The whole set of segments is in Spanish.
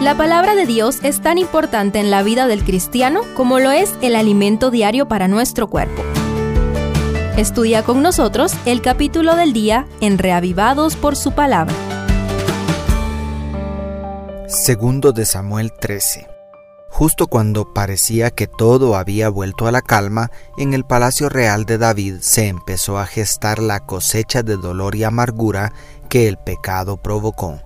La palabra de Dios es tan importante en la vida del cristiano como lo es el alimento diario para nuestro cuerpo. Estudia con nosotros el capítulo del día en Reavivados por su palabra. Segundo de Samuel 13. Justo cuando parecía que todo había vuelto a la calma, en el palacio real de David se empezó a gestar la cosecha de dolor y amargura que el pecado provocó.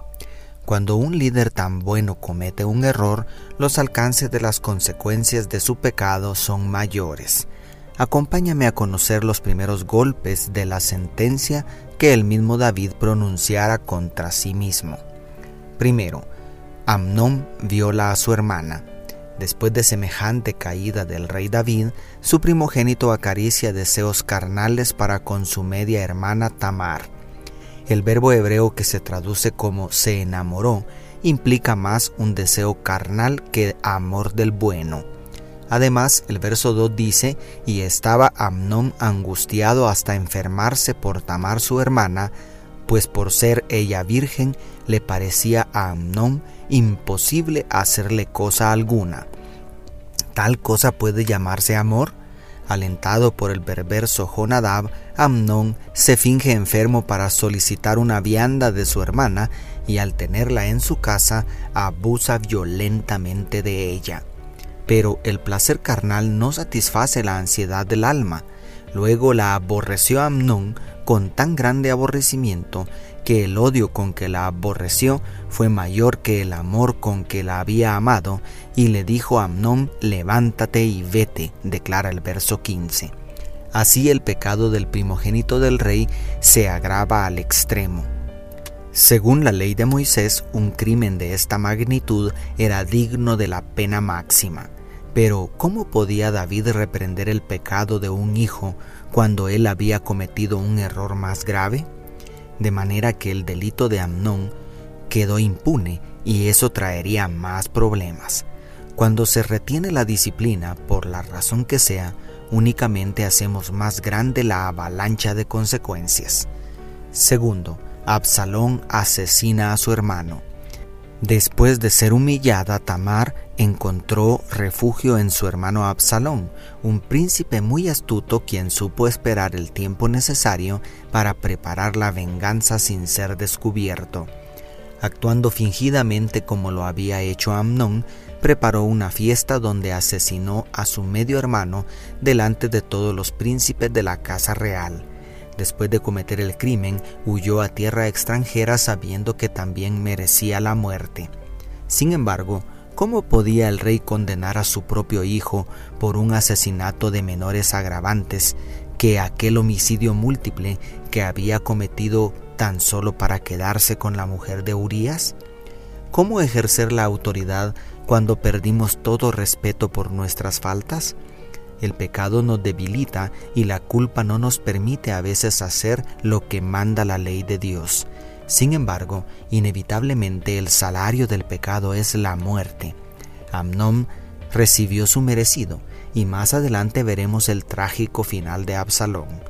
Cuando un líder tan bueno comete un error, los alcances de las consecuencias de su pecado son mayores. Acompáñame a conocer los primeros golpes de la sentencia que el mismo David pronunciara contra sí mismo. Primero, Amnón viola a su hermana. Después de semejante caída del rey David, su primogénito acaricia deseos carnales para con su media hermana Tamar. El verbo hebreo que se traduce como se enamoró implica más un deseo carnal que amor del bueno. Además, el verso 2 dice, y estaba Amnón angustiado hasta enfermarse por Tamar su hermana, pues por ser ella virgen le parecía a Amnón imposible hacerle cosa alguna. ¿Tal cosa puede llamarse amor? Alentado por el perverso Jonadab, Amnón se finge enfermo para solicitar una vianda de su hermana y al tenerla en su casa abusa violentamente de ella. Pero el placer carnal no satisface la ansiedad del alma. Luego la aborreció Amnón con tan grande aborrecimiento que el odio con que la aborreció fue mayor que el amor con que la había amado, y le dijo a Amnón, levántate y vete, declara el verso 15. Así el pecado del primogénito del rey se agrava al extremo. Según la ley de Moisés, un crimen de esta magnitud era digno de la pena máxima. Pero ¿cómo podía David reprender el pecado de un hijo cuando él había cometido un error más grave? De manera que el delito de Amnón quedó impune y eso traería más problemas. Cuando se retiene la disciplina, por la razón que sea, únicamente hacemos más grande la avalancha de consecuencias. Segundo, Absalón asesina a su hermano. Después de ser humillada, Tamar encontró refugio en su hermano Absalón, un príncipe muy astuto quien supo esperar el tiempo necesario para preparar la venganza sin ser descubierto. Actuando fingidamente como lo había hecho Amnón, preparó una fiesta donde asesinó a su medio hermano delante de todos los príncipes de la casa real. Después de cometer el crimen, huyó a tierra extranjera sabiendo que también merecía la muerte. Sin embargo, ¿cómo podía el rey condenar a su propio hijo por un asesinato de menores agravantes que aquel homicidio múltiple que había cometido tan solo para quedarse con la mujer de Urías? ¿Cómo ejercer la autoridad cuando perdimos todo respeto por nuestras faltas? El pecado nos debilita y la culpa no nos permite a veces hacer lo que manda la ley de Dios. Sin embargo, inevitablemente el salario del pecado es la muerte. Amnón recibió su merecido y más adelante veremos el trágico final de Absalón.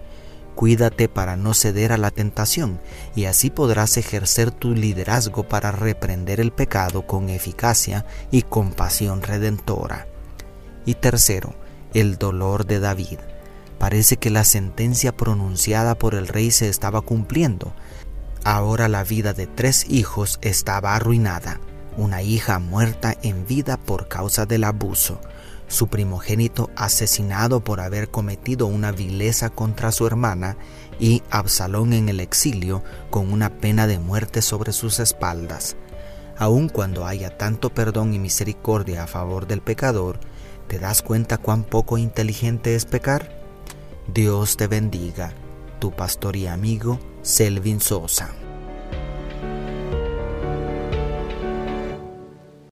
Cuídate para no ceder a la tentación y así podrás ejercer tu liderazgo para reprender el pecado con eficacia y compasión redentora. Y tercero, el dolor de David. Parece que la sentencia pronunciada por el rey se estaba cumpliendo. Ahora la vida de tres hijos estaba arruinada. Una hija muerta en vida por causa del abuso. Su primogénito asesinado por haber cometido una vileza contra su hermana y Absalón en el exilio con una pena de muerte sobre sus espaldas. Aun cuando haya tanto perdón y misericordia a favor del pecador, ¿Te das cuenta cuán poco inteligente es pecar? Dios te bendiga, tu pastor y amigo Selvin Sosa.